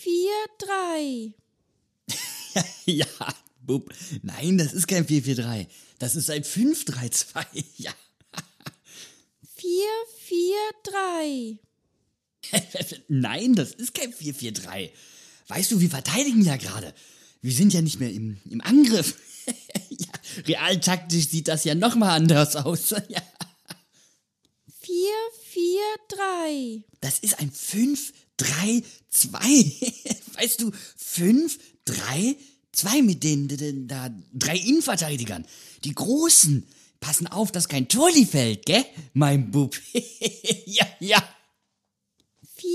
4, 3. ja, Bub. Nein, das ist kein 443. Das ist ein 532. Ja. 4, 4, 3. Nein, das ist kein 443. Weißt du, wir verteidigen ja gerade. Wir sind ja nicht mehr im, im Angriff. ja, realtaktisch sieht das ja nochmal anders aus. ja. 4, 4, 3. Das ist ein 5, 3, 2. Weißt du, 5, 3, 2 mit den, den da drei Innenverteidigern. Die großen. Passen auf, dass kein Torli fällt, gell? Mein Bub. ja, ja. 4,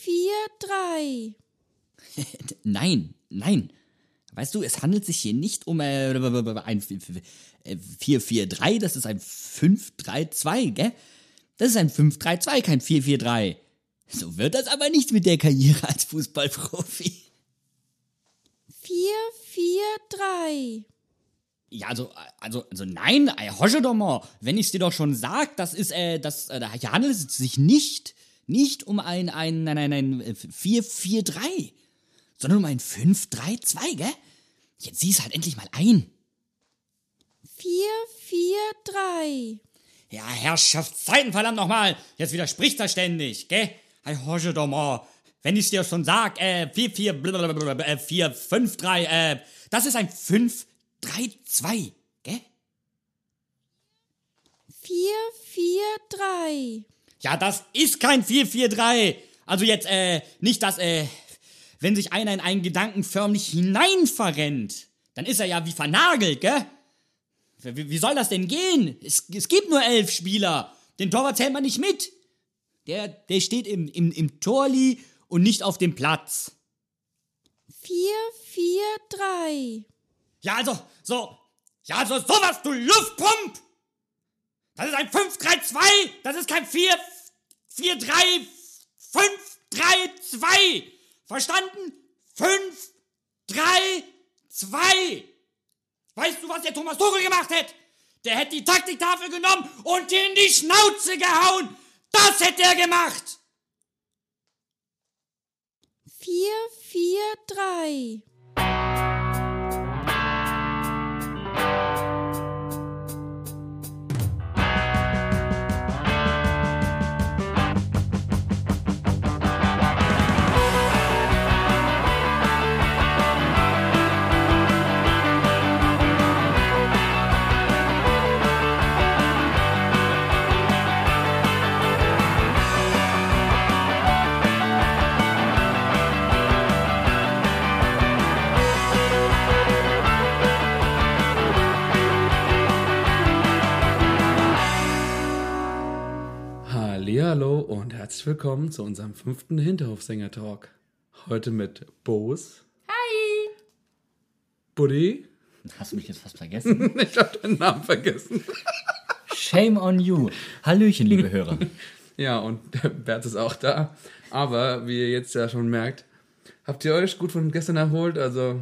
4, 3. Nein, nein. Weißt du, es handelt sich hier nicht um äh, ein 443, das ist ein 532, gell? Das ist ein 532, kein 443. So wird das aber nicht mit der Karriere als Fußballprofi. 4, 4, 3. Ja, also, also, also nein, hosche doch mal. Wenn ich's dir doch schon sag, das ist, äh, das, äh, hier handelt es sich nicht, nicht um ein, ein, nein, nein, nein, 443, sondern um ein 532, gell? Jetzt sieh's halt endlich mal ein. 4, 4, 3. Ja, Herrschaftszeiten, verdammt nochmal. Jetzt widerspricht er ständig, gell? Hey, hosche doch mal. Wenn ich's dir schon sag, äh, 4, 4, blablabla, äh, 4, 5, 3, äh, das ist ein 5, 3, 2, gell? 4, 4, 3. Ja, das ist kein 443. Also jetzt, äh, nicht das, äh, wenn sich einer in einen Gedanken förmlich hineinverrennt, dann ist er ja wie vernagelt, gell? Wie, wie soll das denn gehen? Es, es gibt nur elf Spieler. Den Torwart zählt man nicht mit. Der, der steht im, im, im Torli und nicht auf dem Platz. 4, 4, 3. Ja, also, so. Ja, also sowas, du Luftpump! Das ist ein 5-3-2! Das ist kein 4, 4, 3, 5, 3, 2! Verstanden? 5, 3, 2! Weißt du, was der Thomas Tuchel gemacht hätte? Der hätte die Taktiktafel genommen und dir in die Schnauze gehauen! Das hätte er gemacht! 4, 4, 3. Hallo und herzlich willkommen zu unserem fünften Hinterhofsänger-Talk. Heute mit Boos. Hi. Buddy. Hast du mich jetzt fast vergessen? Ich habe deinen Namen vergessen. Shame on you. Hallöchen, liebe Hörer. Ja, und der Bert ist auch da. Aber wie ihr jetzt ja schon merkt, habt ihr euch gut von gestern erholt? Also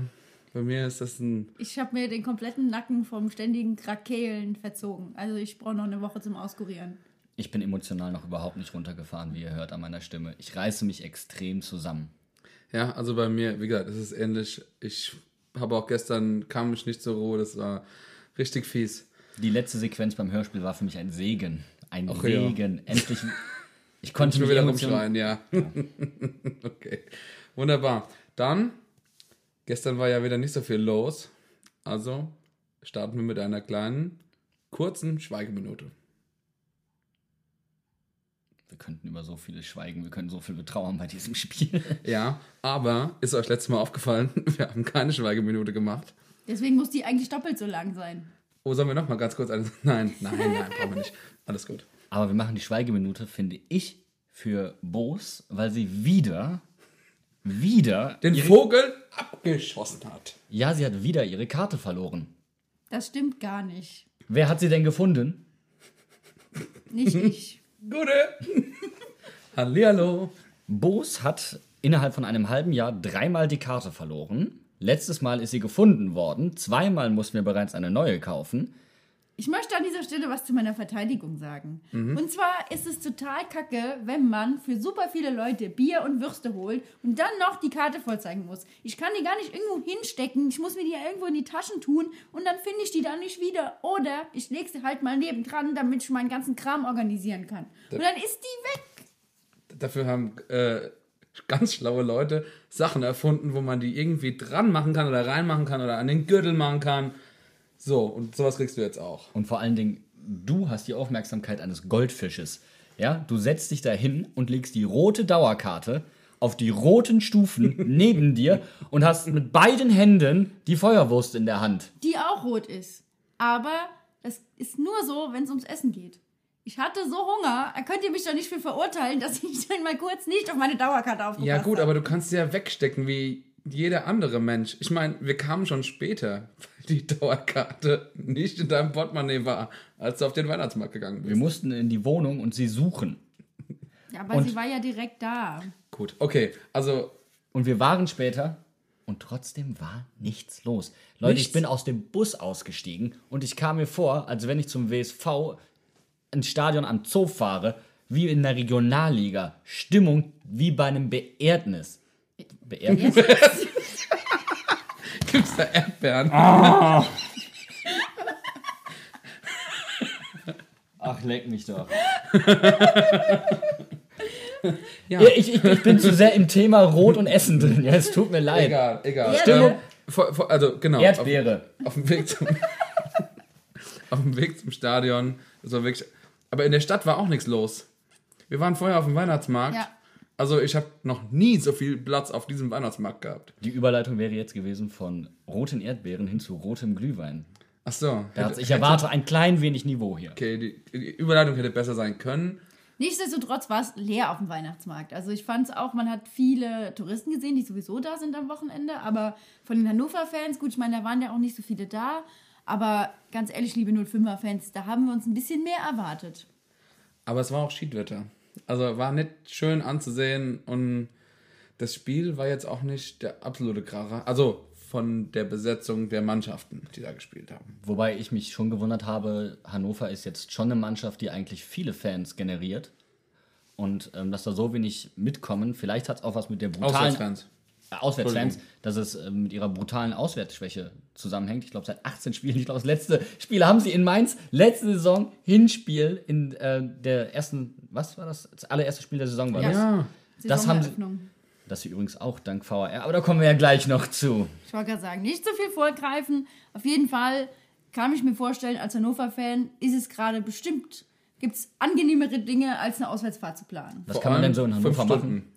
bei mir ist das ein. Ich habe mir den kompletten Nacken vom ständigen Krakeelen verzogen. Also ich brauche noch eine Woche zum Auskurieren. Ich bin emotional noch überhaupt nicht runtergefahren, wie ihr hört an meiner Stimme. Ich reiße mich extrem zusammen. Ja, also bei mir, wie gesagt, es ist ähnlich. Ich habe auch gestern, kam ich nicht zur Ruhe, das war richtig fies. Die letzte Sequenz beim Hörspiel war für mich ein Segen. Ein Ach ja. Segen. Endlich. Ich konnte Nur mich wieder rumschreien, ja. okay. Wunderbar. Dann, gestern war ja wieder nicht so viel los. Also starten wir mit einer kleinen, kurzen Schweigeminute. Wir könnten über so vieles schweigen, wir können so viel betrauern bei diesem Spiel. Ja, aber ist euch letztes Mal aufgefallen, wir haben keine Schweigeminute gemacht. Deswegen muss die eigentlich doppelt so lang sein. Oh, sollen wir noch mal ganz kurz eine... Nein, nein, nein, brauchen wir nicht. Alles gut. Aber wir machen die Schweigeminute, finde ich, für Boos, weil sie wieder, wieder, Den Vogel abgeschossen hat. ja, sie hat wieder ihre Karte verloren. Das stimmt gar nicht. Wer hat sie denn gefunden? Nicht ich. Gute. Hallihallo. Boos hat innerhalb von einem halben Jahr dreimal die Karte verloren. Letztes Mal ist sie gefunden worden. Zweimal mussten wir bereits eine neue kaufen. Ich möchte an dieser Stelle was zu meiner Verteidigung sagen. Mhm. Und zwar ist es total kacke, wenn man für super viele Leute Bier und Würste holt und dann noch die Karte vorzeigen muss. Ich kann die gar nicht irgendwo hinstecken, ich muss mir die ja irgendwo in die Taschen tun und dann finde ich die dann nicht wieder. Oder ich lege sie halt mal nebendran, damit ich meinen ganzen Kram organisieren kann. Und dann ist die weg. Dafür haben äh, ganz schlaue Leute Sachen erfunden, wo man die irgendwie dran machen kann oder reinmachen kann oder an den Gürtel machen kann. So, und sowas kriegst du jetzt auch. Und vor allen Dingen, du hast die Aufmerksamkeit eines Goldfisches. Ja, du setzt dich da hin und legst die rote Dauerkarte auf die roten Stufen neben dir und hast mit beiden Händen die Feuerwurst in der Hand. Die auch rot ist. Aber das ist nur so, wenn es ums Essen geht. Ich hatte so Hunger, da könnt ihr mich doch nicht für verurteilen, dass ich dann mal kurz nicht auf meine Dauerkarte aufgepasst Ja, gut, habe. aber du kannst sie ja wegstecken wie jeder andere Mensch. Ich meine, wir kamen schon später, weil die Dauerkarte nicht in deinem Portemonnaie war, als du auf den Weihnachtsmarkt gegangen Wir bist. mussten in die Wohnung und sie suchen. Ja, aber Und- sie war ja direkt da. Gut, okay, also Und wir waren später und trotzdem war nichts los. Leute, ich Nichts? bin aus dem Bus ausgestiegen und ich kam mir vor, als wenn ich zum WSV ins Stadion am Zoo fahre, wie in der Regionalliga. Stimmung wie bei einem Beerdnis. Beerdnis? gibt's da Erdbeeren. Ach, leck mich doch. Ja. Ich, ich, ich bin zu sehr im Thema Rot und Essen drin. Ja, es tut mir leid. Egal, egal. Erdbeere. Ähm, also genau. Erdbeere. Auf, auf dem Weg zum auf dem Weg zum Stadion. Das war wirklich. Aber in der Stadt war auch nichts los. Wir waren vorher auf dem Weihnachtsmarkt. Ja. Also ich habe noch nie so viel Platz auf diesem Weihnachtsmarkt gehabt. Die Überleitung wäre jetzt gewesen von roten Erdbeeren hin zu rotem Glühwein. Ach so. Hätte- ich erwarte ein klein wenig Niveau hier. Okay, die, die Überleitung hätte besser sein können. Nichtsdestotrotz war es leer auf dem Weihnachtsmarkt. Also ich fand es auch, man hat viele Touristen gesehen, die sowieso da sind am Wochenende. Aber von den Hannover-Fans, gut, ich meine, da waren ja auch nicht so viele da. Aber ganz ehrlich, liebe 05er-Fans, da haben wir uns ein bisschen mehr erwartet. Aber es war auch Schiedwetter. Also war nicht schön anzusehen und das Spiel war jetzt auch nicht der absolute Kracher. Also von der Besetzung der Mannschaften, die da gespielt haben. Wobei ich mich schon gewundert habe, Hannover ist jetzt schon eine Mannschaft, die eigentlich viele Fans generiert. Und ähm, dass da so wenig mitkommen, vielleicht hat es auch was mit der brutalen Auswärtsfans. Auswärtsfans, dass es äh, mit ihrer brutalen Auswärtsschwäche zusammenhängt. Ich glaube, seit 18 Spielen, ich glaube, das letzte Spiel haben sie in Mainz, letzte Saison, Hinspiel in äh, der ersten, was war das? Das allererste Spiel der Saison war Ja. das. Ja, Das haben sie-. Das sie übrigens auch dank VAR, aber da kommen wir ja gleich noch zu. Ich wollte gerade sagen, nicht so viel vorgreifen. Auf jeden Fall kann ich mir vorstellen, als Hannover-Fan ist es gerade bestimmt, gibt es angenehmere Dinge, als eine Auswärtsfahrt zu planen. Was vor kann man denn so in Hannover Stunden. machen?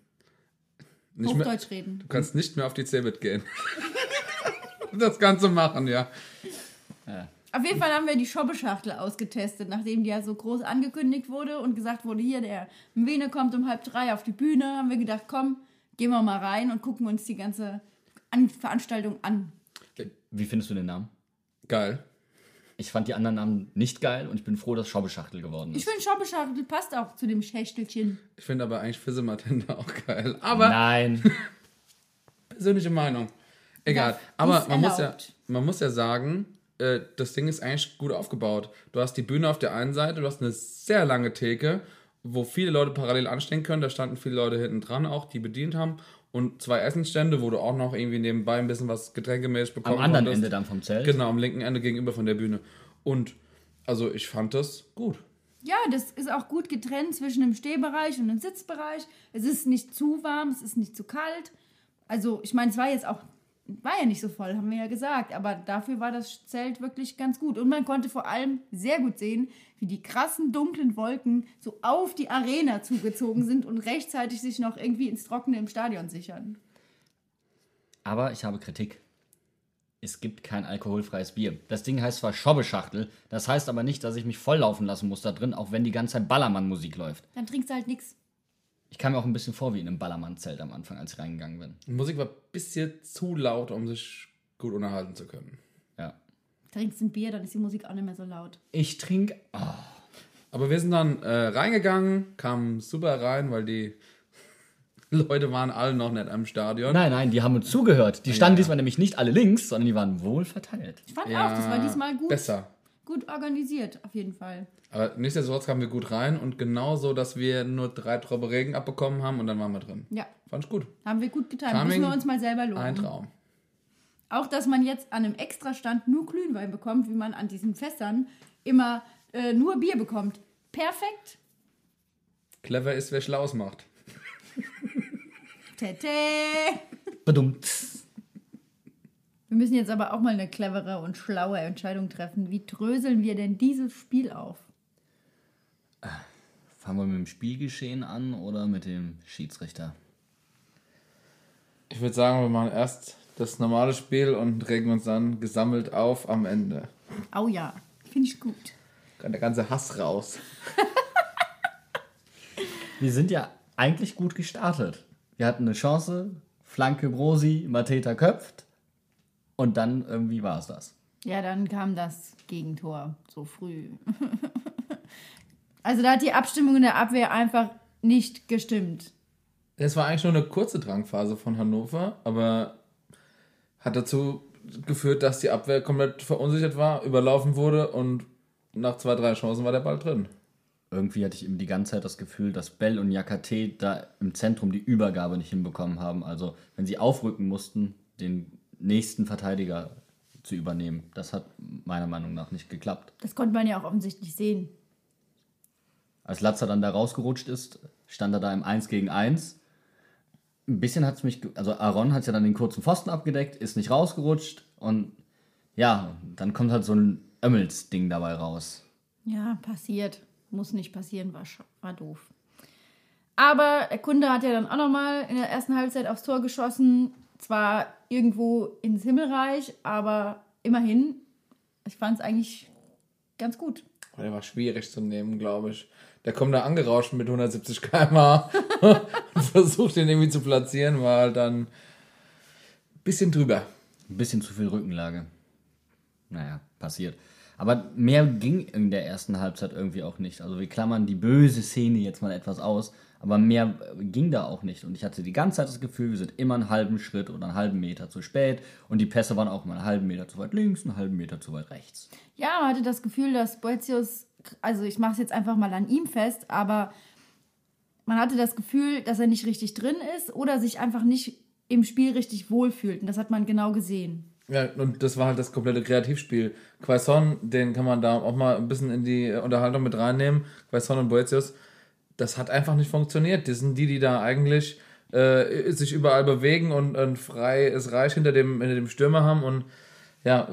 Nicht mehr, Hochdeutsch reden. du kannst nicht mehr auf die Cebit gehen. das Ganze machen, ja. Auf jeden Fall haben wir die Schobbeschachtel ausgetestet, nachdem die ja so groß angekündigt wurde und gesagt wurde, hier, der Mwene kommt um halb drei auf die Bühne, haben wir gedacht, komm, gehen wir mal rein und gucken uns die ganze an Veranstaltung an. Wie findest du den Namen? Geil. Ich fand die anderen Namen nicht geil und ich bin froh, dass Schobbeschachtel geworden Ich ist. finde, Schobbeschachtel passt auch zu dem Schächtelchen. Ich finde aber eigentlich Fissematende auch geil. Aber Nein. persönliche Meinung. Egal. Ja, Aber man muss, ja, man muss ja sagen, äh, das Ding ist eigentlich gut aufgebaut. Du hast die Bühne auf der einen Seite, du hast eine sehr lange Theke, wo viele Leute parallel anstehen können. Da standen viele Leute hinten dran auch, die bedient haben. Und zwei Essensstände, wo du auch noch irgendwie nebenbei ein bisschen was getränkemäßig bekommen Am anderen konntest. Ende dann vom Zelt. Genau, am linken Ende gegenüber von der Bühne. Und also ich fand das gut. Ja, das ist auch gut getrennt zwischen dem Stehbereich und dem Sitzbereich. Es ist nicht zu warm, es ist nicht zu kalt. Also, ich meine, es war jetzt auch, war ja nicht so voll, haben wir ja gesagt, aber dafür war das Zelt wirklich ganz gut. Und man konnte vor allem sehr gut sehen, wie die krassen dunklen Wolken so auf die Arena zugezogen sind und rechtzeitig sich noch irgendwie ins Trockene im Stadion sichern. Aber ich habe Kritik. Es gibt kein alkoholfreies Bier. Das Ding heißt zwar Schobbeschachtel, das heißt aber nicht, dass ich mich volllaufen lassen muss da drin, auch wenn die ganze Zeit Ballermann-Musik läuft. Dann trinkst du halt nichts. Ich kam mir auch ein bisschen vor wie in einem Ballermann-Zelt am Anfang, als ich reingegangen bin. Die Musik war ein bisschen zu laut, um sich gut unterhalten zu können. Ja. Trinkst ein Bier, dann ist die Musik auch nicht mehr so laut. Ich trinke. Oh, Aber wir sind dann äh, reingegangen, kamen super rein, weil die Leute waren alle noch nicht am Stadion. nein, nein, die haben uns zugehört. Die standen diesmal nämlich nicht alle links, sondern die waren wohl verteilt. Ich fand auch, das war diesmal gut. Besser. Gut organisiert, auf jeden Fall. Aber nichtsdestotrotz kamen wir gut rein und genauso, dass wir nur drei Tropfen Regen abbekommen haben und dann waren wir drin. Ja, Fand ich gut. haben wir gut getan. Timing, Müssen wir uns mal selber loben. Ein Traum. Auch, dass man jetzt an einem Extrastand nur Glühwein bekommt, wie man an diesen Fässern immer äh, nur Bier bekommt. Perfekt. Clever ist, wer Schlaus macht. Tete. Badummt. Wir müssen jetzt aber auch mal eine clevere und schlaue Entscheidung treffen. Wie dröseln wir denn dieses Spiel auf? Fangen wir mit dem Spielgeschehen an oder mit dem Schiedsrichter? Ich würde sagen, wir machen erst das normale Spiel und regen uns dann gesammelt auf am Ende. Oh ja, finde ich gut. Der ganze Hass raus. Wir sind ja eigentlich gut gestartet. Wir hatten eine Chance, Flanke Brosi, Mateta köpft und dann irgendwie war es das. Ja, dann kam das Gegentor so früh. also da hat die Abstimmung in der Abwehr einfach nicht gestimmt. Es war eigentlich nur eine kurze Drangphase von Hannover, aber hat dazu geführt, dass die Abwehr komplett verunsichert war, überlaufen wurde und nach zwei, drei Chancen war der Ball drin. Irgendwie hatte ich eben die ganze Zeit das Gefühl, dass Bell und Jakate da im Zentrum die Übergabe nicht hinbekommen haben. Also wenn sie aufrücken mussten, den nächsten Verteidiger zu übernehmen. Das hat meiner Meinung nach nicht geklappt. Das konnte man ja auch offensichtlich sehen. Als Latzer dann da rausgerutscht ist, stand er da im 1 gegen 1. Ein bisschen hat es mich, also Aaron hat ja dann den kurzen Pfosten abgedeckt, ist nicht rausgerutscht und ja, dann kommt halt so ein Ömmels-Ding dabei raus. Ja, passiert. Muss nicht passieren, war, war doof. Aber der Kunde hat ja dann auch nochmal in der ersten Halbzeit aufs Tor geschossen. Zwar irgendwo ins Himmelreich, aber immerhin, ich fand es eigentlich ganz gut. Der war schwierig zu nehmen, glaube ich. Der kommt da angerauscht mit 170 km/h und versucht den irgendwie zu platzieren, war halt dann ein bisschen drüber. Ein bisschen zu viel Rückenlage. Naja, passiert. Aber mehr ging in der ersten Halbzeit irgendwie auch nicht. Also wir klammern die böse Szene jetzt mal etwas aus, aber mehr ging da auch nicht. Und ich hatte die ganze Zeit das Gefühl, wir sind immer einen halben Schritt oder einen halben Meter zu spät. Und die Pässe waren auch immer einen halben Meter zu weit links, einen halben Meter zu weit rechts. Ja, man hatte das Gefühl, dass Boetius, also ich mache es jetzt einfach mal an ihm fest, aber man hatte das Gefühl, dass er nicht richtig drin ist oder sich einfach nicht im Spiel richtig wohlfühlt. Und das hat man genau gesehen. Ja, und das war halt das komplette Kreativspiel. Quaison, den kann man da auch mal ein bisschen in die Unterhaltung mit reinnehmen. Quaison und Boetius, das hat einfach nicht funktioniert. Das sind die, die da eigentlich äh, sich überall bewegen und ein freies Reich hinter dem, hinter dem Stürmer haben und ja,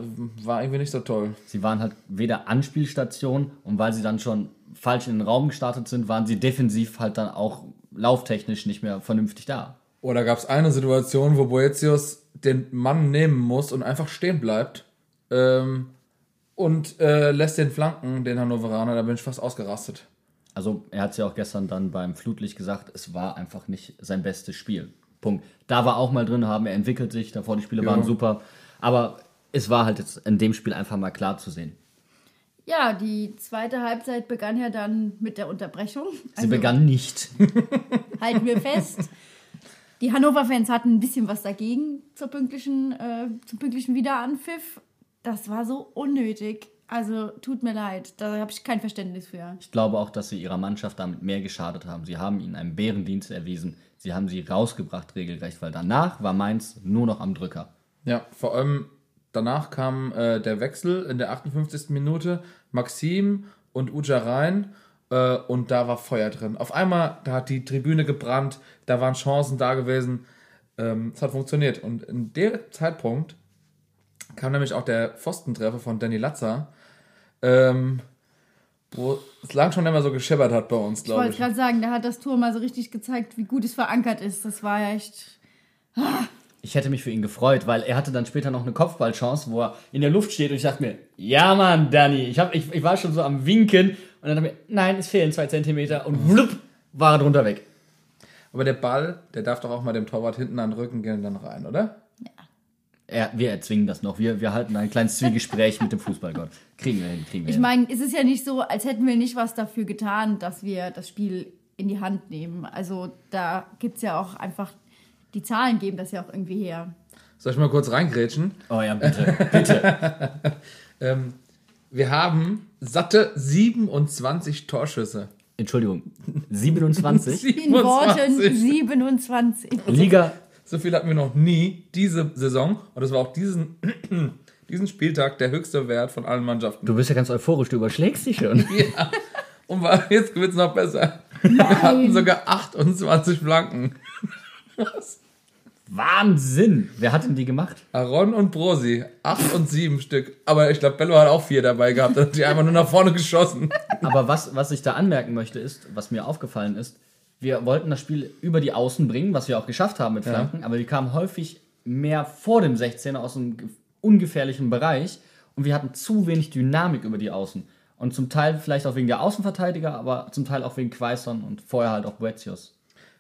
war irgendwie nicht so toll. Sie waren halt weder Anspielstation und weil sie dann schon falsch in den Raum gestartet sind, waren sie defensiv halt dann auch lauftechnisch nicht mehr vernünftig da. Oder gab es eine Situation, wo Boetius den Mann nehmen muss und einfach stehen bleibt ähm, und äh, lässt den Flanken, den Hannoveraner, da bin ich fast ausgerastet. Also er hat es ja auch gestern dann beim Flutlicht gesagt, es war einfach nicht sein bestes Spiel. Punkt. Da war auch mal drin haben, er entwickelt sich, davor die Spiele Ja. waren super. Aber es war halt jetzt in dem Spiel einfach mal klar zu sehen. Ja, die zweite Halbzeit begann ja dann mit der Unterbrechung. Sie Also, begann nicht. Halten wir fest. Die Hannover-Fans hatten ein bisschen was dagegen zur pünktlichen, äh, zum pünktlichen Wiederanpfiff. Das war so unnötig. Also tut mir leid, da habe ich kein Verständnis für. Ich glaube auch, dass sie ihrer Mannschaft damit mehr geschadet haben. Sie haben ihnen einen Bärendienst erwiesen. Sie haben sie rausgebracht regelrecht, weil danach war Mainz nur noch am Drücker. Ja, vor allem danach kam äh, der Wechsel in der 58. Minute. Maxim und Uja rein äh, und da war Feuer drin. Auf einmal, da hat die Tribüne gebrannt, da waren Chancen da gewesen. Ähm, es hat funktioniert. Und in dem Zeitpunkt kam nämlich auch der Pfostentreffer von Danny Latzer, ähm, wo es lang schon immer so gescheppert hat bei uns, Ich glaube wollte ich. gerade sagen, da hat das Tor mal so richtig gezeigt, wie gut es verankert ist. Das war ja echt. Ich hätte mich für ihn gefreut, weil er hatte dann später noch eine Kopfballchance, wo er in der Luft steht und ich dachte mir, ja Mann, Danny, ich, hab, ich, ich war schon so am Winken und dann dachte ich mir, nein, es fehlen zwei Zentimeter und wlupp, war er drunter weg. Aber der Ball, der darf doch auch mal dem Torwart hinten an den Rücken gehen und dann rein, oder? Er, wir erzwingen das noch. Wir, wir halten ein kleines Zwiegespräch mit dem Fußballgott. Kriegen wir hin, kriegen wir Ich hin. meine, es ist ja nicht so, als hätten wir nicht was dafür getan, dass wir das Spiel in die Hand nehmen. Also da gibt es ja auch einfach, die Zahlen geben das ja auch irgendwie her. Soll ich mal kurz reingrätschen? Oh ja, bitte, bitte. Ähm, Wir haben satte 27 Torschüsse. Entschuldigung, 27. In Worten 27. 27. Liga, So viel hatten wir noch nie diese Saison. Und das war auch diesen, diesen Spieltag der höchste Wert von allen Mannschaften. du bist ja ganz euphorisch, du überschlägst dich schon. Ja. Und war, jetzt wird es noch besser. Wir hatten sogar 28 Flanken. Wahnsinn! Wer hat denn die gemacht? Aaron und Brosi, 8 und 7 Stück. Aber ich glaube, Bello hat auch vier dabei gehabt. Dann hat die einfach nur nach vorne geschossen. Aber was, was ich da anmerken möchte, ist, was mir aufgefallen ist, wir wollten das Spiel über die Außen bringen, was wir auch geschafft haben mit Flanken, aber die kamen häufig mehr vor dem 16er aus einem ge- ungefährlichen Bereich und wir hatten zu wenig Dynamik über die Außen. Und zum Teil vielleicht auch wegen der Außenverteidiger, aber zum Teil auch wegen Quaison und vorher halt auch Boetius.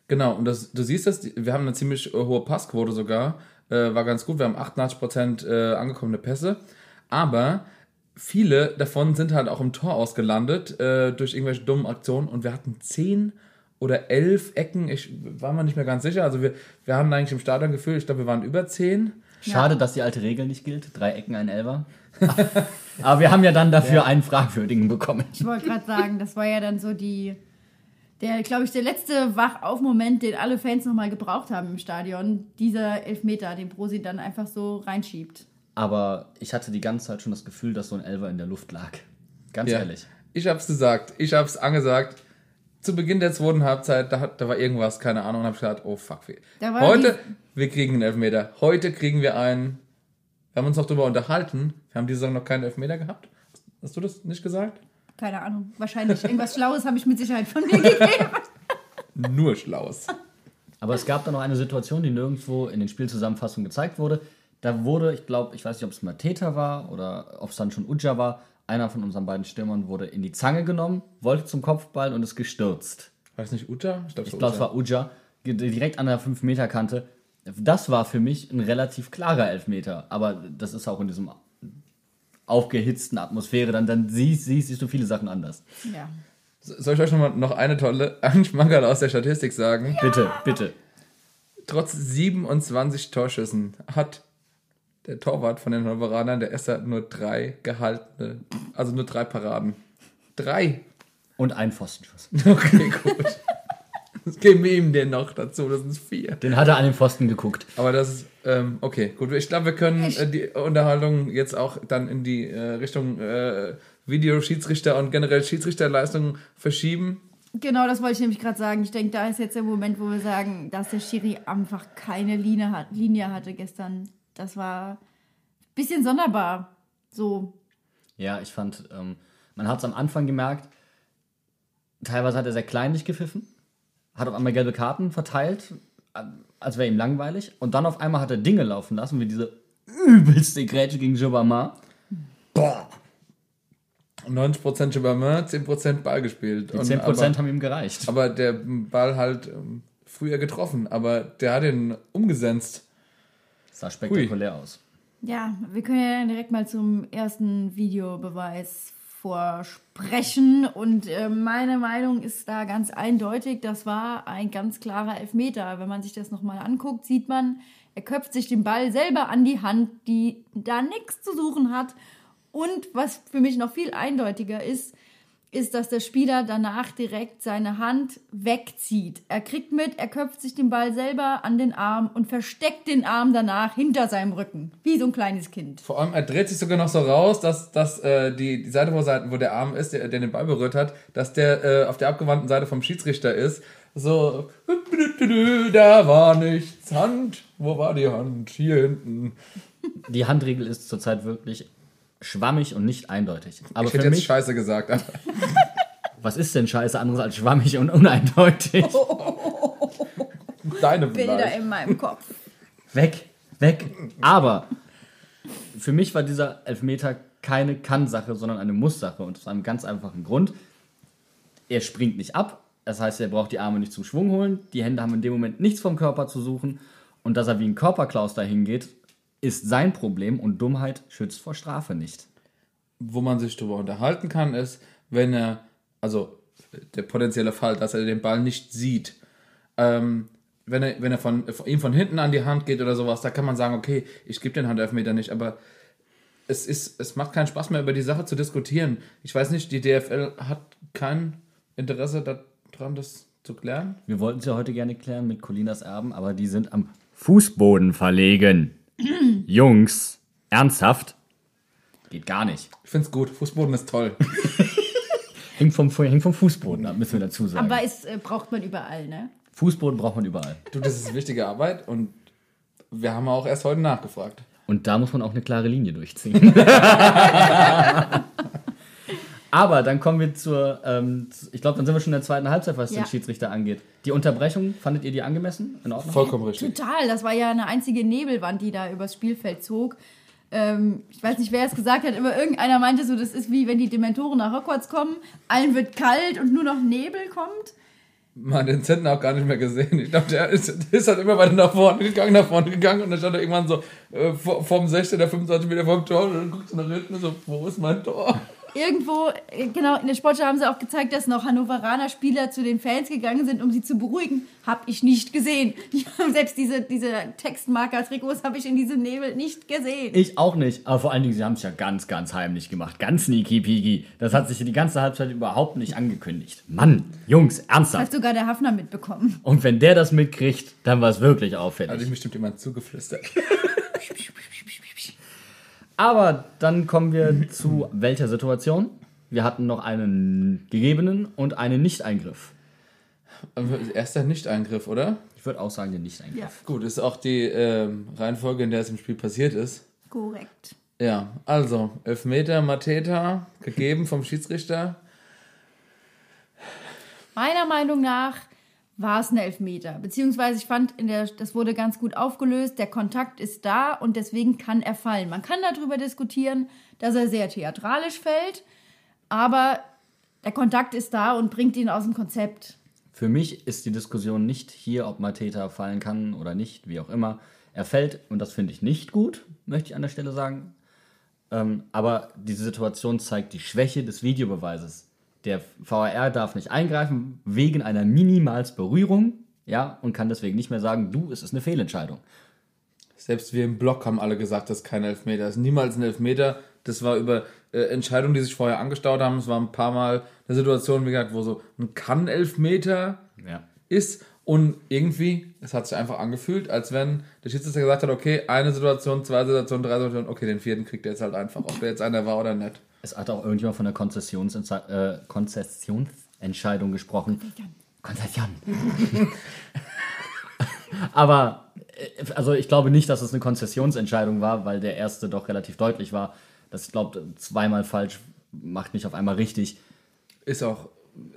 Genau, und das, du siehst das, wir haben eine ziemlich äh, hohe Passquote sogar. Äh, war ganz gut. Wir haben 88% äh, angekommene Pässe. Aber viele davon sind halt auch im Tor ausgelandet äh, durch irgendwelche dummen Aktionen. Und wir hatten 10 oder 11 Ecken. Ich war mir nicht mehr ganz sicher. Also wir, wir haben eigentlich im Stadion gefühlt, ich glaube, wir waren über 10. Schade, dass die alte Regel nicht gilt. Drei Ecken, ein Elfer. aber wir haben ja dann dafür einen fragwürdigen bekommen. Ich wollte gerade sagen, das war ja dann so die, der, glaube ich, der letzte Wachauf-Moment, den alle Fans nochmal gebraucht haben im Stadion. Dieser Elfmeter, den Brosi dann einfach so reinschiebt. Aber ich hatte die ganze Zeit schon das Gefühl, dass so ein Elfer in der Luft lag. Ganz Ja. ehrlich. Ich hab's gesagt, ich hab's angesagt. Zu Beginn der zweiten Halbzeit, da, hat- da war irgendwas, keine Ahnung, und hab ich gedacht, oh fuck. Heute, wir kriegen einen Elfmeter. Heute kriegen wir einen. Wir haben uns noch darüber unterhalten. Wir haben diese Saison noch keinen Elfmeter gehabt. Hast du das nicht gesagt? Keine Ahnung, wahrscheinlich. Irgendwas Schlaues habe ich mit Sicherheit von mir gegeben. Nur Schlaues. Aber es gab da noch eine Situation, die nirgendwo in den Spielzusammenfassungen gezeigt wurde. Da wurde, ich glaube, ich weiß nicht, ob es Mateta war oder ob es dann schon Uja war, einer von unseren beiden Stürmern wurde in die Zange genommen, wollte zum Kopfball und ist gestürzt. War das nicht Uta? Ich glaube, es war Uja, direkt an der 5-Meter-Kante. Das war für mich ein relativ klarer Elfmeter. Aber das ist auch in diesem aufgehitzten Atmosphäre, dann, dann siehst, siehst, siehst du viele Sachen anders. Ja. Soll ich euch noch, mal noch eine tolle Anschmankerl aus der Statistik sagen? Bitte, bitte. Trotz 27 Torschüssen hat der Torwart von den Hannoveranern, der Esser, nur drei gehaltene, also nur drei Paraden. Drei. Und ein Pfostenschuss. Okay, gut. Das geben wir ihm den noch dazu, das sind vier. Den hat er an den Pfosten geguckt. Aber das ist, ähm, okay, gut. Ich glaube, wir können äh, die Unterhaltung jetzt auch dann in die äh, Richtung äh, Videoschiedsrichter und generell Schiedsrichterleistung verschieben. Genau, das wollte ich nämlich gerade sagen. Ich denke, da ist jetzt der Moment, wo wir sagen, dass der Schiri einfach keine Linie, hat, Linie hatte gestern. Das war ein bisschen sonderbar. So. Ja, ich fand, ähm, man hat es am Anfang gemerkt, teilweise hat er sehr kleinlich gepfiffen, hat auf einmal gelbe Karten verteilt, äh, als wäre ihm langweilig. Und dann auf einmal hat er Dinge laufen lassen, wie diese übelste Grätsche gegen Jobama. Boah! 90% Chibama, 10% Ball gespielt. Die Und 10% aber, haben ihm gereicht. aber der Ball halt ähm, früher getroffen, aber der hat ihn umgesetzt. Sah spektakulär aus. Ja, wir können ja direkt mal zum ersten Videobeweis vorsprechen. Und äh, meine Meinung ist da ganz eindeutig, das war ein ganz klarer Elfmeter. Wenn man sich das nochmal anguckt, sieht man, er köpft sich den Ball selber an die Hand, die da nichts zu suchen hat. Und was für mich noch viel eindeutiger ist, ist, dass der Spieler danach direkt seine Hand wegzieht. Er kriegt mit, er köpft sich den Ball selber an den Arm und versteckt den Arm danach hinter seinem Rücken. Wie so ein kleines Kind. Vor allem, er dreht sich sogar noch so raus, dass, dass äh, die, die Seite, wo, wo der Arm ist, der, der den Ball berührt hat, dass der äh, auf der abgewandten Seite vom Schiedsrichter ist. So, da war nichts. Hand, wo war die Hand? Hier hinten. Die Handregel ist zurzeit wirklich schwammig und nicht eindeutig. Aber ich für hätte jetzt mich, Scheiße gesagt. aber was ist denn Scheiße anderes als schwammig und uneindeutig? Deine Bilder vielleicht. in meinem Kopf. Weg, weg. Aber für mich war dieser Elfmeter keine Kann-Sache, sondern eine Muss-Sache. Und aus einem ganz einfachen Grund. Er springt nicht ab. Das heißt, er braucht die Arme nicht zum Schwung holen. Die Hände haben in dem Moment nichts vom Körper zu suchen. Und dass er wie ein Körperklaus dahin geht, ist sein Problem. Und Dummheit schützt vor Strafe nicht. Wo man sich darüber unterhalten kann, ist, wenn er, also der potenzielle Fall, dass er den Ball nicht sieht. Ähm, wenn er, wenn er von, von ihm von hinten an die Hand geht oder sowas, da kann man sagen, okay, ich gebe den Handelfmeter nicht, aber es, ist, es macht keinen Spaß mehr, über die Sache zu diskutieren. Ich weiß nicht, die DFL hat kein Interesse daran, das zu klären. Wir wollten es ja heute gerne klären mit Colinas Erben, aber die sind am Fußboden verlegen. Jungs, ernsthaft? Geht gar nicht. Ich finde es gut. Fußboden ist toll. Hängt vom, hängt vom Fußboden ab, müssen wir dazu sagen. Aber es äh, braucht man überall, ne? Fußboden braucht man überall. du, das ist wichtige Arbeit und wir haben auch erst heute nachgefragt. Und da muss man auch eine klare Linie durchziehen. Aber dann kommen wir zur, ähm, zu- ich glaube, dann sind wir schon in der zweiten Halbzeit, was Ja. den Schiedsrichter angeht. Die Unterbrechung, fandet ihr die angemessen? In Ordnung? Vollkommen richtig. Total, das war ja eine einzige Nebelwand, die da übers Spielfeld zog. Ähm, ich weiß nicht, wer es gesagt hat, aber irgendeiner meinte so, das ist wie wenn die Dementoren nach Hogwarts kommen, allen wird kalt und nur noch Nebel kommt. Man hat den Zentner auch gar nicht mehr gesehen. Ich glaube, der ist, der ist halt immer weiter nach vorne gegangen, nach vorne gegangen und dann stand er irgendwann so äh, vorm 16, der 25 Meter vorm Tor und dann guckst du nach hinten und so, wo ist mein Tor? Irgendwo, äh, genau, in der Sportschau haben sie auch gezeigt, dass noch Hannoveraner Spieler zu den Fans gegangen sind, um sie zu beruhigen. Hab ich nicht gesehen. Die haben selbst diese, diese Textmarker-Trikots habe ich in diesem Nebel nicht gesehen. Ich auch nicht. Aber vor allen Dingen, sie haben es ja ganz, ganz heimlich gemacht. Ganz sneaky peaky. Das hat sich die ganze Halbzeit überhaupt nicht angekündigt. Mann, Jungs, Hat ernsthaft. sogar der Hafner mitbekommen. Und wenn der das mitkriegt, dann war es wirklich Hat auffällig. ihm bestimmt jemand zugeflüstert. Aber dann kommen wir zu welcher Situation? Wir hatten noch einen gegebenen und einen Nicht-Eingriff. Erster Nicht-Eingriff, oder? Ich würde auch sagen, den Nicht-Eingriff. Ja, Gut, ist auch die ähm, Reihenfolge, in der es im Spiel passiert ist. korrekt. Ja, also Elfmeter Mateta gegeben vom Schiedsrichter. Meiner Meinung nach war es ein Elfmeter. Beziehungsweise ich fand, in der, das wurde ganz gut aufgelöst. Der Kontakt ist da und deswegen kann er fallen. Man kann darüber diskutieren, dass er sehr theatralisch fällt, aber der Kontakt ist da und bringt ihn aus dem Konzept. Für mich ist die Diskussion nicht hier, ob Mateta fallen kann oder nicht, wie auch immer. Er fällt und das finde ich nicht gut, möchte ich an der Stelle sagen. Ähm, aber diese Situation zeigt die Schwäche des Videobeweises. Der VAR darf nicht eingreifen wegen einer minimals Berührung, ja, und kann deswegen nicht mehr sagen, du, es ist eine Fehlentscheidung. Selbst wir im Block haben alle gesagt, das ist kein Elfmeter. Das ist niemals ein Elfmeter. Das war über äh, Entscheidungen, die sich vorher angestaut haben. Es war ein paar Mal eine Situation, wie gesagt, wo so ein Kann-Elfmeter Ja. ist. Und irgendwie, es hat sich einfach angefühlt, als wenn der Schiedsrichter gesagt hat, okay, eine Situation, zwei Situationen, drei Situationen, okay, den vierten kriegt er jetzt halt einfach, ob der jetzt einer war oder nicht. Es hat auch irgendjemand von der Konzessionsentzei- äh, Konzessionsentscheidung gesprochen. Konzession. Aber äh, also ich glaube nicht, dass es eine Konzessionsentscheidung war, weil der erste doch relativ deutlich war. Das ich glaube zweimal falsch macht nicht auf einmal richtig. Ist auch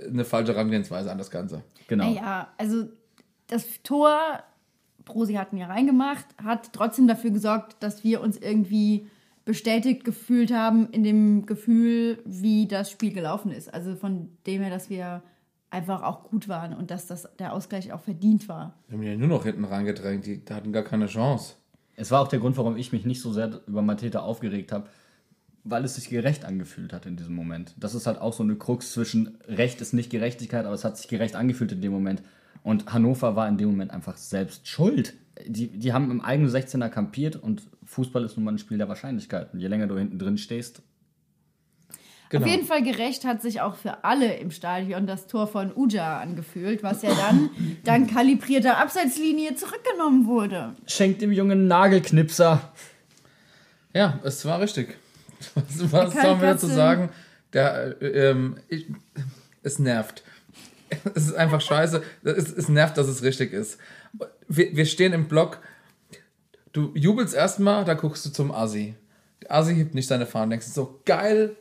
eine falsche Herangehensweise an das Ganze. Genau. Naja, also das Tor, Brosi hatten ja reingemacht, hat trotzdem dafür gesorgt, dass wir uns irgendwie bestätigt gefühlt haben in dem Gefühl, wie das Spiel gelaufen ist. Also von dem her, dass wir einfach auch gut waren und dass das der Ausgleich auch verdient war. Wir haben ja nur noch hinten reingedrängt, die hatten gar keine Chance. Es war auch der Grund, warum ich mich nicht so sehr über Mateta aufgeregt habe, weil es sich gerecht angefühlt hat in diesem Moment. Das ist halt auch so eine Krux zwischen Recht ist nicht Gerechtigkeit, aber es hat sich gerecht angefühlt in dem Moment. Und Hannover war in dem Moment einfach selbst schuld. Die, die haben im eigenen 16er kampiert und Fußball ist nun mal ein Spiel der Wahrscheinlichkeiten. Je länger du hinten drin stehst, Genau. Auf jeden Fall gerecht hat sich auch für alle im Stadion das Tor von Uja angefühlt, was ja dann dank kalibrierter Abseitslinie zurückgenommen wurde. schenkt dem Jungen Nagelknipser. Ja, es war richtig. Was, was sollen wir dazu sagen? Der, äh, ähm, ich, es nervt. Es ist einfach scheiße. Es, es nervt, dass es richtig ist. Wir, wir stehen im Block. Du jubelst erstmal, da guckst du zum Assi. Der Assi hebt nicht seine Fahnen. Denkst du so, geil,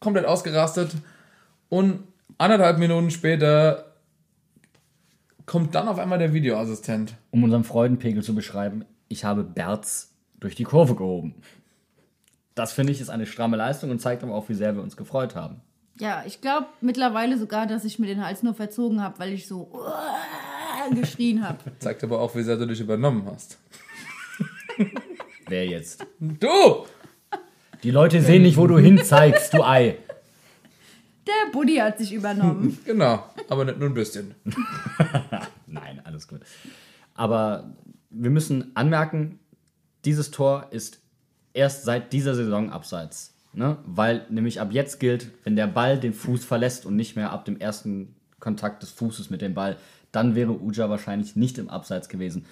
komplett ausgerastet. Und anderthalb Minuten später kommt dann auf einmal der Videoassistent. Um unseren Freudenpegel zu beschreiben, ich habe Berz durch die Kurve gehoben. Das finde ich ist eine stramme Leistung und zeigt aber auch, wie sehr wir uns gefreut haben. Ja, ich glaube mittlerweile sogar, dass ich mir den Hals nur verzogen habe, weil ich so geschrien habe. Zeigt aber auch, wie sehr du dich übernommen hast. Wer jetzt? Du! Die Leute sehen nicht, wo du hinzeigst, du Ei. Der Buddy hat sich übernommen. Genau, aber nicht nur ein bisschen. Nein, alles gut. Aber wir müssen anmerken, dieses Tor ist erst seit dieser Saison abseits. Ne? Weil nämlich ab jetzt gilt, wenn der Ball den Fuß verlässt und nicht mehr ab dem ersten Kontakt des Fußes mit dem Ball, dann wäre Uja wahrscheinlich nicht im Abseits gewesen.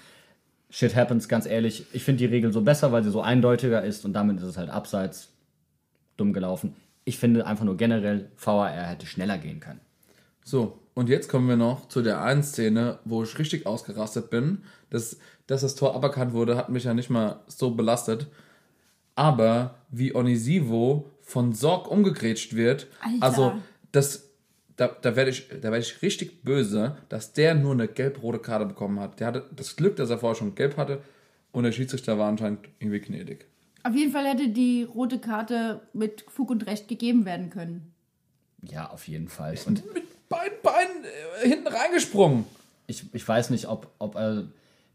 Shit happens, ganz ehrlich. Ich finde die Regel so besser, weil sie so eindeutiger ist und damit ist es halt abseits. Dumm gelaufen. Ich finde einfach nur generell, VAR hätte schneller gehen können. So, und jetzt kommen wir noch zu der einen Szene, wo ich richtig ausgerastet bin. Das, dass das Tor aberkannt wurde, hat mich ja nicht mal so belastet. Aber wie Onisivo von Sorg umgegrätscht wird, Alter. also das, da, da werde ich, da werd ich richtig böse, dass der nur eine gelb-rote Karte bekommen hat. Der hatte das Glück, dass er vorher schon gelb hatte und der Schiedsrichter war anscheinend irgendwie gnädig. Auf jeden Fall hätte die rote Karte mit Fug und Recht gegeben werden können. Ja, auf jeden Fall. Und Mit beiden Beinen äh, hinten reingesprungen. ich, ich weiß nicht, ob, ob äh,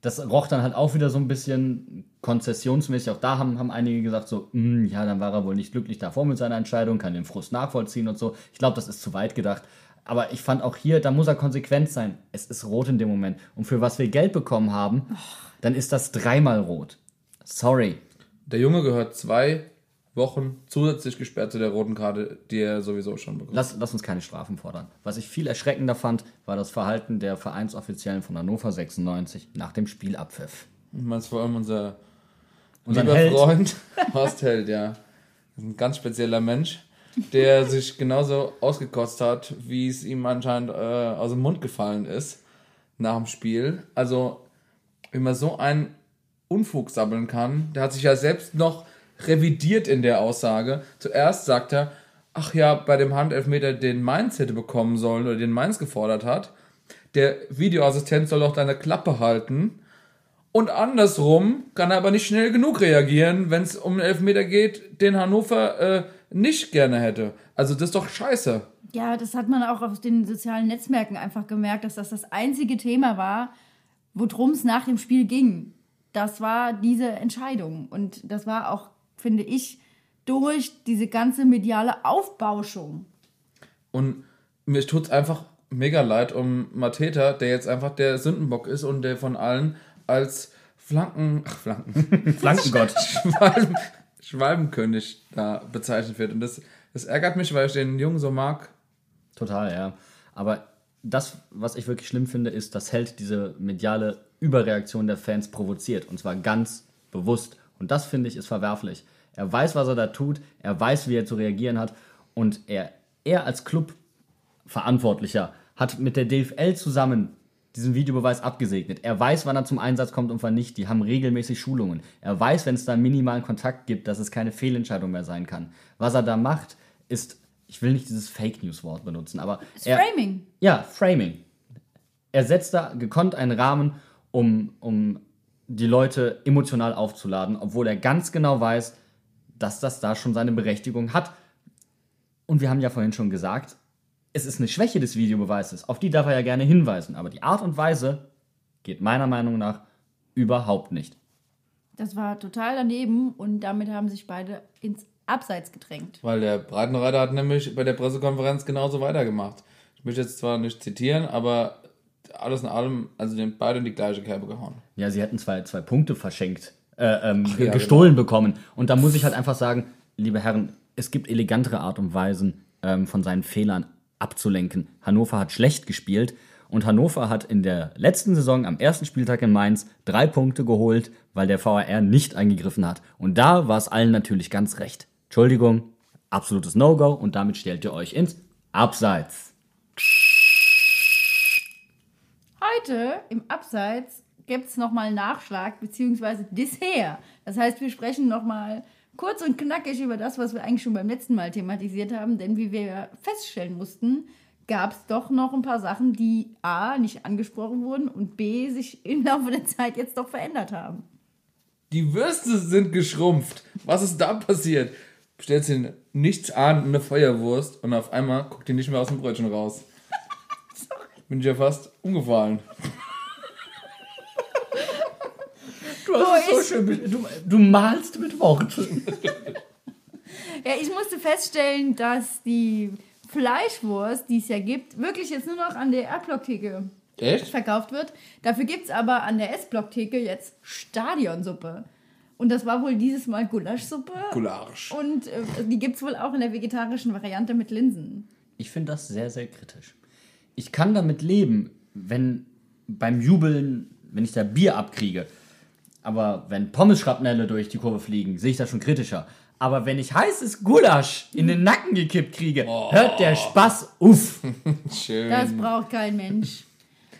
das roch dann halt auch wieder so ein bisschen konzessionsmäßig. Auch da haben, haben einige gesagt, so, "Hm, ja, dann war er wohl nicht glücklich davor mit seiner Entscheidung, kann den Frust nachvollziehen und so. Ich glaube, das ist zu weit gedacht. Aber ich fand auch hier, da muss er konsequent sein. Es ist rot in dem Moment. Und für was wir Geld bekommen haben, dann ist das dreimal rot. Sorry. Der Junge gehört zwei Wochen zusätzlich gesperrt zu der roten Karte, die er sowieso schon bekommt. Lass, lass uns keine Strafen fordern. Was ich viel erschreckender fand, war das Verhalten der Vereinsoffiziellen von Hannover 96 nach dem Spielabpfiff. Ich meine vor allem unser Unser lieber Held. Freund Horst Held, ja. Ein ganz spezieller Mensch, der sich genauso ausgekotzt hat, wie es ihm anscheinend äh, aus dem Mund gefallen ist nach dem Spiel. Also, wie man so einen Unfug sammeln kann, der hat sich ja selbst noch revidiert in der Aussage. Zuerst sagt er, ach ja, bei dem Handelfmeter, den Mainz hätte bekommen sollen oder den Mainz gefordert hat, der Videoassistent soll doch deine Klappe halten. Und andersrum kann er aber nicht schnell genug reagieren, wenn es um einen Elfmeter geht, den Hannover äh, nicht gerne hätte. Also das ist doch scheiße. Ja, das hat man auch auf den sozialen Netzwerken einfach gemerkt, dass das das einzige Thema war, worum es nach dem Spiel ging. Das war diese Entscheidung. Und das war auch, finde ich, durch diese ganze mediale Aufbauschung. Und mir tut's einfach mega leid um Mateta, der jetzt einfach der Sündenbock ist und der von allen als Flanken, ach Flanken, Flankengott. Schwalben, Schwalbenkönig da bezeichnet wird. Und das, das ärgert mich, weil ich den Jungen so mag. Total, ja. Aber das, was ich wirklich schlimm finde, ist, dass Held diese mediale Überreaktion der Fans provoziert. Und zwar ganz bewusst. Und das finde ich ist verwerflich. Er weiß, was er da tut. Er weiß, wie er zu reagieren hat. Und er, er als Clubverantwortlicher hat mit der DFL zusammen diesen Videobeweis abgesegnet. Er weiß, wann er zum Einsatz kommt und wann nicht. Die haben regelmäßig Schulungen. Er weiß, wenn es da minimalen Kontakt gibt, dass es keine Fehlentscheidung mehr sein kann. Was er da macht, ist, ich will nicht dieses Fake News Wort benutzen, aber er, Framing. ja, Framing. Er setzt da gekonnt einen Rahmen, um, um die Leute emotional aufzuladen, obwohl er ganz genau weiß, dass das da schon seine Berechtigung hat. Und wir haben ja vorhin schon gesagt, es ist eine Schwäche des Videobeweises, auf die darf er ja gerne hinweisen, aber die Art und Weise geht meiner Meinung nach überhaupt nicht. Das war total daneben und damit haben sich beide ins Abseits gedrängt. Weil der Breitenreiter hat nämlich bei der Pressekonferenz genauso weitergemacht. Ich möchte jetzt zwar nicht zitieren, aber alles in allem, also den beide in die gleiche Kerbe gehauen. Ja, sie hätten zwei, zwei Punkte verschenkt, äh, ähm, ja, gestohlen bekommen. Und da muss ich halt einfach sagen, liebe Herren, es gibt elegantere Art und Weisen, ähm, von seinen Fehlern abzulenken. Hannover hat schlecht gespielt und Hannover hat in der letzten Saison am ersten Spieltag in Mainz drei Punkte geholt, weil der VAR nicht eingegriffen hat. Und da war es allen natürlich ganz recht. Entschuldigung, absolutes No-Go und damit stellt ihr euch ins Abseits. Heute im Abseits gibt es nochmal Nachschlag bzw. Dessert. Das heißt, wir sprechen nochmal kurz und knackig über das, was wir eigentlich schon beim letzten Mal thematisiert haben. Denn wie wir feststellen mussten, gab es doch noch ein paar Sachen, die A, nicht angesprochen wurden und B, sich im Laufe der Zeit jetzt doch verändert haben. Die Würste sind geschrumpft. Was ist da passiert? Bestellst dir nichts an, eine Feuerwurst und auf einmal guckt die nicht mehr aus dem Brötchen raus. Bin ich ja fast umgefallen. Du, hast So es so schön, du, du malst mit Worten. Ja, ich musste feststellen, dass die Fleischwurst, die es ja gibt, wirklich jetzt nur noch an der R-Block-Theke verkauft wird. Dafür gibt es aber an der S-Block-Theke jetzt Stadionsuppe. Und das war wohl dieses Mal Gulaschsuppe. Gulasch. Und äh, die gibt es wohl auch in der vegetarischen Variante mit Linsen. Ich finde das sehr, sehr kritisch. Ich kann damit leben, wenn beim Jubeln, wenn ich da Bier abkriege. Aber wenn Pommes-Schrapnelle durch die Kurve fliegen, sehe ich das schon kritischer. Aber wenn ich heißes Gulasch in den Nacken gekippt kriege, hört der Spaß uff. Schön. Das braucht kein Mensch.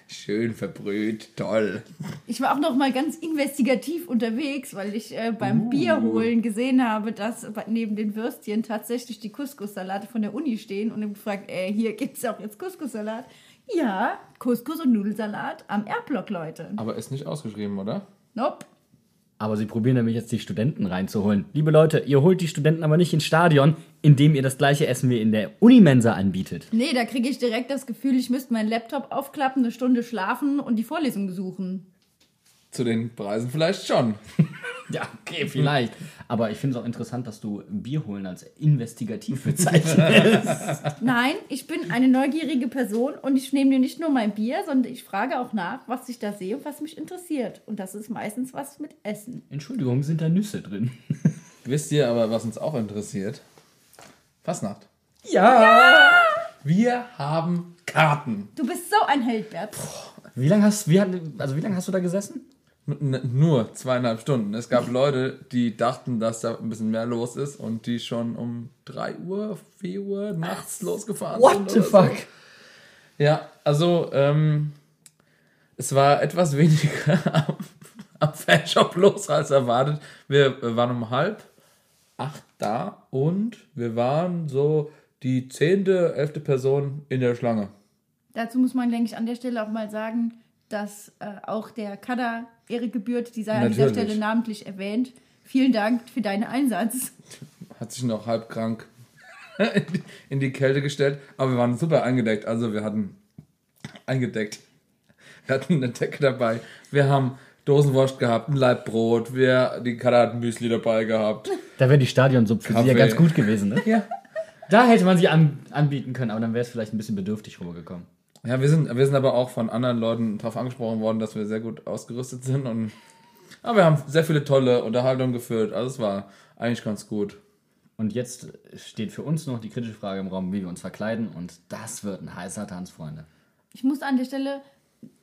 Schön verbrüht. Toll. Ich war auch noch mal ganz investigativ unterwegs, weil ich äh, beim Bier holen gesehen habe, dass neben den Würstchen tatsächlich die Couscous-Salate von der Uni stehen und ich gefragt, äh, hier gibt es auch jetzt Couscous-Salat. Ja, Couscous und Nudelsalat am R-Block, Leute. Aber ist nicht ausgeschrieben, oder? Nope. Aber sie probieren nämlich jetzt die Studenten reinzuholen. Liebe Leute, ihr holt die Studenten aber nicht ins Stadion, indem ihr das gleiche Essen wie in der Unimensa anbietet. Nee, da kriege ich direkt das Gefühl, ich müsste meinen Laptop aufklappen, eine Stunde schlafen und die Vorlesung besuchen. Zu den Preisen vielleicht schon. Ja, okay, vielleicht. Aber ich finde es auch interessant, dass du Bier holen als investigativ bezeichnest. Nein, ich bin eine neugierige Person und ich nehme dir nicht nur mein Bier, sondern ich frage auch nach, was ich da sehe und was mich interessiert. Und das ist meistens was mit Essen. Entschuldigung, sind da Nüsse drin? Wisst ihr aber, was uns auch interessiert? Fastnacht. Ja! Wir haben Karten. Du bist so ein Held, Bert. Wie lange hast, wie, also wie lang hast du da gesessen? Nur zweieinhalb Stunden. Es gab Leute, die dachten, dass da ein bisschen mehr los ist und die schon um 3 Uhr, 4 Uhr nachts losgefahren sind. What the fuck? So. Ja, also ähm, es war etwas weniger am, am Fanshop los als erwartet. Wir äh, waren um halb acht da und wir waren so die zehnte, elfte Person in der Schlange. Dazu muss man, denke ich, an der Stelle auch mal sagen, dass äh, auch der Kada Ehre gebührt, die sei an dieser Natürlich. Stelle namentlich erwähnt. Vielen Dank für deinen Einsatz. hat sich noch halb krank in die- in die Kälte gestellt, aber wir waren super eingedeckt. Also wir hatten eingedeckt. Wir hatten eine Decke dabei. Wir haben Dosenwurst gehabt, ein Laib Brot. Wir, die Kader hat ein Müsli dabei gehabt. Da wäre die Stadionsuppe für sie ja ganz gut gewesen, ne? Ja. Da hätte man sie an, anbieten können, aber dann wäre es vielleicht ein bisschen bedürftig rübergekommen. Ja, wir sind, wir sind aber auch von anderen Leuten darauf angesprochen worden, dass wir sehr gut ausgerüstet sind. Und, aber wir haben sehr viele tolle Unterhaltungen geführt. Also es war eigentlich ganz gut. Und jetzt steht für uns noch die kritische Frage im Raum, wie wir uns verkleiden. Und das wird ein heißer Tanz, Freunde. Ich muss an der Stelle,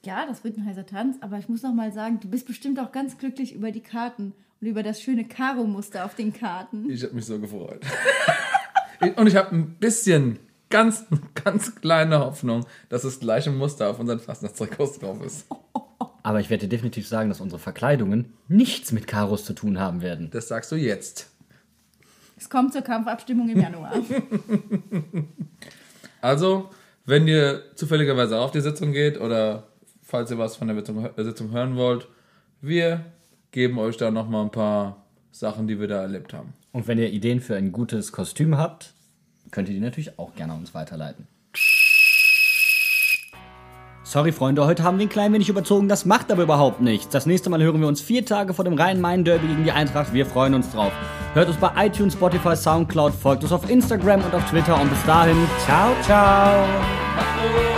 ja, das wird ein heißer Tanz, aber ich muss noch mal sagen, du bist bestimmt auch ganz glücklich über die Karten und über das schöne Karo-Muster auf den Karten. Ich habe mich so gefreut. Und ich habe ein bisschen, ganz, ganz kleine Hoffnung, dass das gleiche Muster auf unseren Fastnachtstrikots drauf ist. Aber ich werde dir definitiv sagen, dass unsere Verkleidungen nichts mit Karos zu tun haben werden. Das sagst du jetzt. Es kommt zur Kampfabstimmung im Januar. Also, wenn ihr zufälligerweise auf die Sitzung geht oder falls ihr was von der Sitzung, äh, Sitzung hören wollt, wir geben euch da nochmal ein paar Sachen, die wir da erlebt haben. Und wenn ihr Ideen für ein gutes Kostüm habt, könnt ihr die natürlich auch gerne uns weiterleiten. Sorry, Freunde, heute haben wir ein klein wenig überzogen, das macht aber überhaupt nichts. Das nächste Mal hören wir uns vier Tage vor dem Rhein-Main-Derby gegen die Eintracht. Wir freuen uns drauf. Hört uns bei iTunes, Spotify, Soundcloud, folgt uns auf Instagram und auf Twitter und bis dahin, ciao, ciao.